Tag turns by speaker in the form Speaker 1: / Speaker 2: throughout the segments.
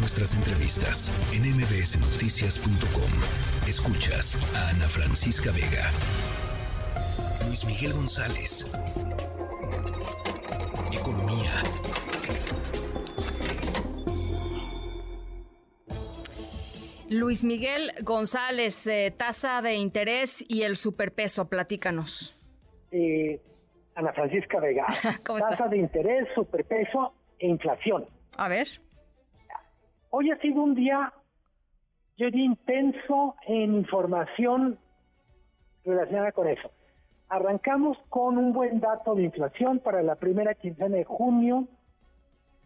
Speaker 1: nuestras entrevistas en mbsnoticias.com. Escuchas a Ana Francisca Vega. Luis Miguel González. Economía.
Speaker 2: Luis Miguel González, eh, tasa de interés y el superpeso, platícanos.
Speaker 3: Eh, Ana Francisca Vega, tasa de interés, superpeso e inflación.
Speaker 2: A ver.
Speaker 3: Hoy ha sido un día, yo diría, intenso en información relacionada con eso. Arrancamos con un buen dato de inflación para la primera quincena de junio,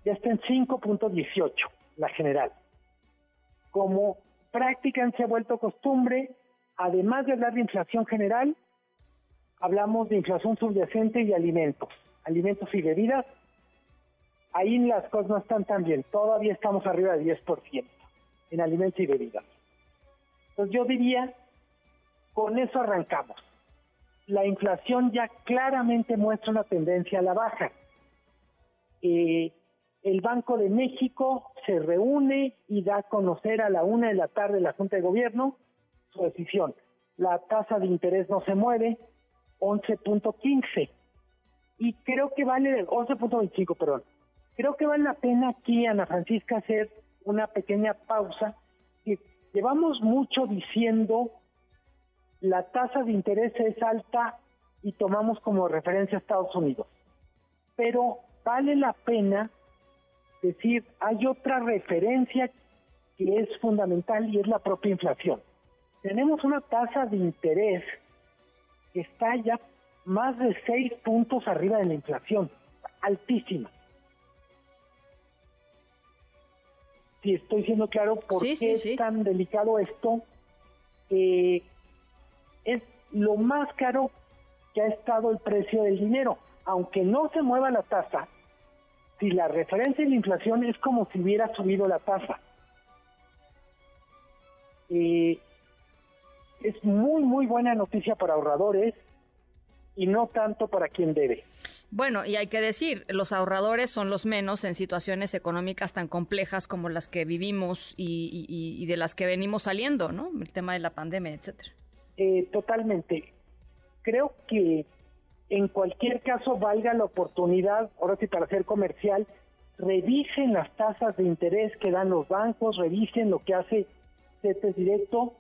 Speaker 3: ya está en 5.18, la general. Como prácticamente se ha vuelto costumbre, además de hablar de inflación general, hablamos de inflación subyacente y alimentos, alimentos y bebidas. Ahí las cosas no están tan bien, todavía estamos arriba del 10% en alimentos y bebidas. Entonces yo diría, con eso arrancamos. La inflación ya claramente muestra una tendencia a la baja. Eh, el Banco de México se reúne y da a conocer a la una de la tarde la Junta de Gobierno su decisión. La tasa de interés no se mueve, 11.15. Y creo que vale, 11.25, perdón. Creo que vale la pena aquí, Ana Francisca, hacer una pequeña pausa. llevamos mucho diciendo la tasa de interés es alta y tomamos como referencia a Estados Unidos. Pero vale la pena decir, hay otra referencia que es fundamental y es la propia inflación. Tenemos una tasa de interés que está ya más de seis puntos arriba de la inflación, altísima. Si estoy siendo claro por qué es tan delicado esto, eh, es lo más caro que ha estado el precio del dinero. Aunque no se mueva la tasa, si la referencia de la inflación es como si hubiera subido la tasa. Eh, es muy, muy buena noticia para ahorradores y no tanto para quien debe.
Speaker 2: Bueno, y hay que decir, los ahorradores son los menos en situaciones económicas tan complejas como las que vivimos y, de las que venimos saliendo, ¿no? El tema de la pandemia, etcétera.
Speaker 3: Eh, totalmente. Creo que en cualquier caso valga la oportunidad, ahora sí para ser comercial, revisen las tasas de interés que dan los bancos, revisen lo que hace CETES Directo.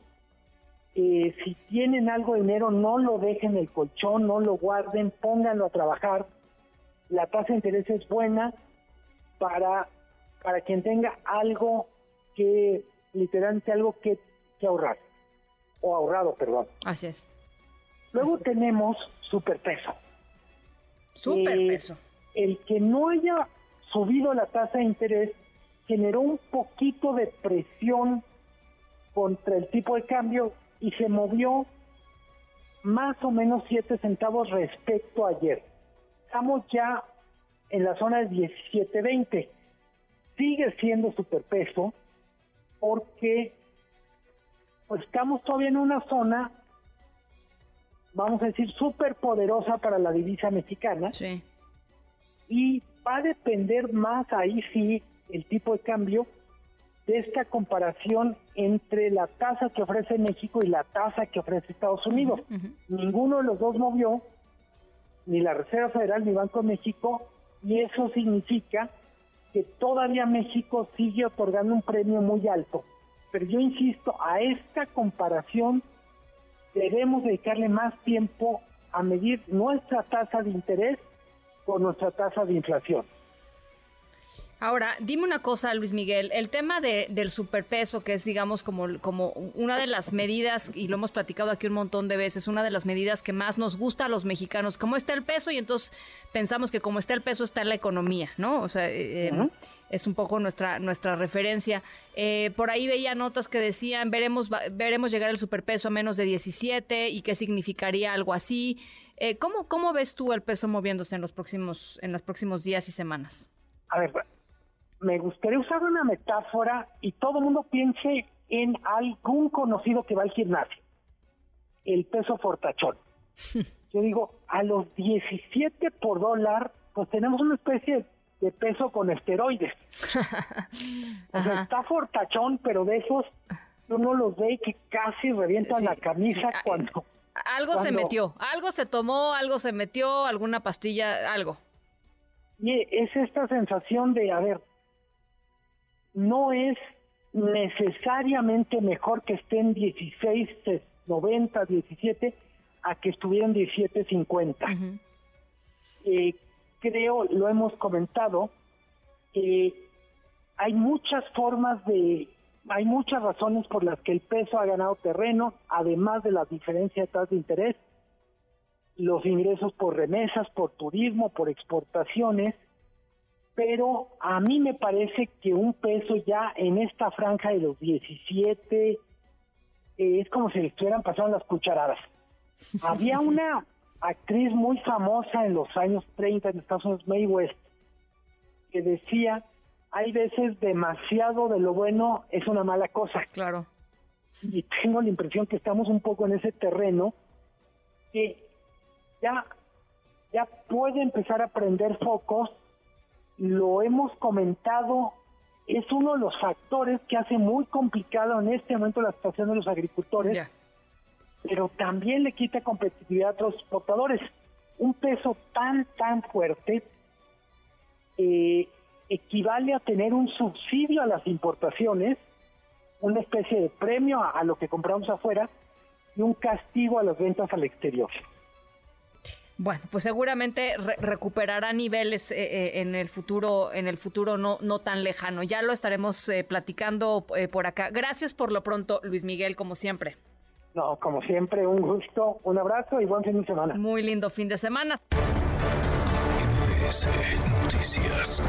Speaker 3: Eh, si tienen algo de dinero, no lo dejen en el colchón, no lo guarden, pónganlo a trabajar. La tasa de interés es buena para, para quien tenga algo que, literalmente algo que, que ahorrar, o ahorrado, perdón.
Speaker 2: Así es.
Speaker 3: Luego tenemos superpeso.
Speaker 2: Superpeso.
Speaker 3: Eh, el que no haya subido la tasa de interés generó un poquito de presión contra el tipo de cambio y se movió más o menos 7 centavos respecto a ayer. Estamos ya en la zona de 17.20. Sigue siendo superpeso porque pues, estamos todavía en una zona vamos a decir, súper poderosa para la divisa mexicana.
Speaker 2: Sí.
Speaker 3: Y va a depender más ahí sí el tipo de cambio de esta comparación entre la tasa que ofrece México y la tasa que ofrece Estados Unidos. Ninguno de los dos movió, ni la Reserva Federal ni Banco de México, y eso significa que todavía México sigue otorgando un premio muy alto. Pero yo insisto, a esta comparación debemos dedicarle más tiempo a medir nuestra tasa de interés con nuestra tasa de inflación.
Speaker 2: Ahora, dime una cosa, Luis Miguel, el tema de, del superpeso, que es, digamos, como, como una de las medidas, y lo hemos platicado aquí un montón de veces, una de las medidas que más nos gusta a los mexicanos, cómo está el peso, y entonces pensamos que como está el peso está la economía, ¿no? O sea, eh, em, es un poco nuestra, nuestra referencia. Eh, por ahí veía notas que decían, veremos, veremos llegar el superpeso a menos de 17 y qué significaría algo así. Eh, ¿cómo, ¿Cómo ves tú el peso moviéndose en los próximos, en los próximos días y semanas?
Speaker 3: A ver, me gustaría usar una metáfora y todo el mundo piense en algún conocido que va al gimnasio. El peso fortachón. Yo digo, a los 17 por dólar, pues tenemos una especie de peso con esteroides. o sea, está fortachón, pero de esos uno los ve que casi revientan la camisa cuando...
Speaker 2: Algo se metió, algo se tomó, algo se metió, alguna pastilla, algo.
Speaker 3: Y es esta sensación de, a ver, no es necesariamente mejor que estén 16, 90, 17 a que estuvieran 17, 50. eh, creo, lo hemos comentado, que hay muchas formas de, hay muchas razones por las que el peso ha ganado terreno, además de la diferencia de tasas de interés, los ingresos por remesas, por turismo, por exportaciones, pero a mí me parece que un peso ya en esta franja de los 17 eh, es como si le estuvieran pasando las cucharadas. Había una actriz muy famosa en los años 30 en Estados Unidos, May West, que decía, hay veces demasiado de lo bueno es una mala cosa.
Speaker 2: Claro.
Speaker 3: Y tengo la impresión que estamos un poco en ese terreno que ya, ya puede empezar a prender focos lo hemos comentado, es uno de los factores que hace muy complicado en este momento la situación de los agricultores, pero también le quita competitividad a otros exportadores. Un peso tan, tan fuerte eh, equivale a tener un subsidio a las importaciones, una especie de premio a lo que compramos afuera y un castigo a las ventas al exterior.
Speaker 2: Bueno, pues seguramente recuperará niveles eh, eh, en el futuro, en el futuro no, no tan lejano. Ya lo estaremos eh, platicando por acá. Gracias por lo pronto, Luis Miguel, como siempre.
Speaker 3: No, como siempre, un gusto, un abrazo y buen fin de semana.
Speaker 2: Muy lindo fin de semana.
Speaker 1: Noticias.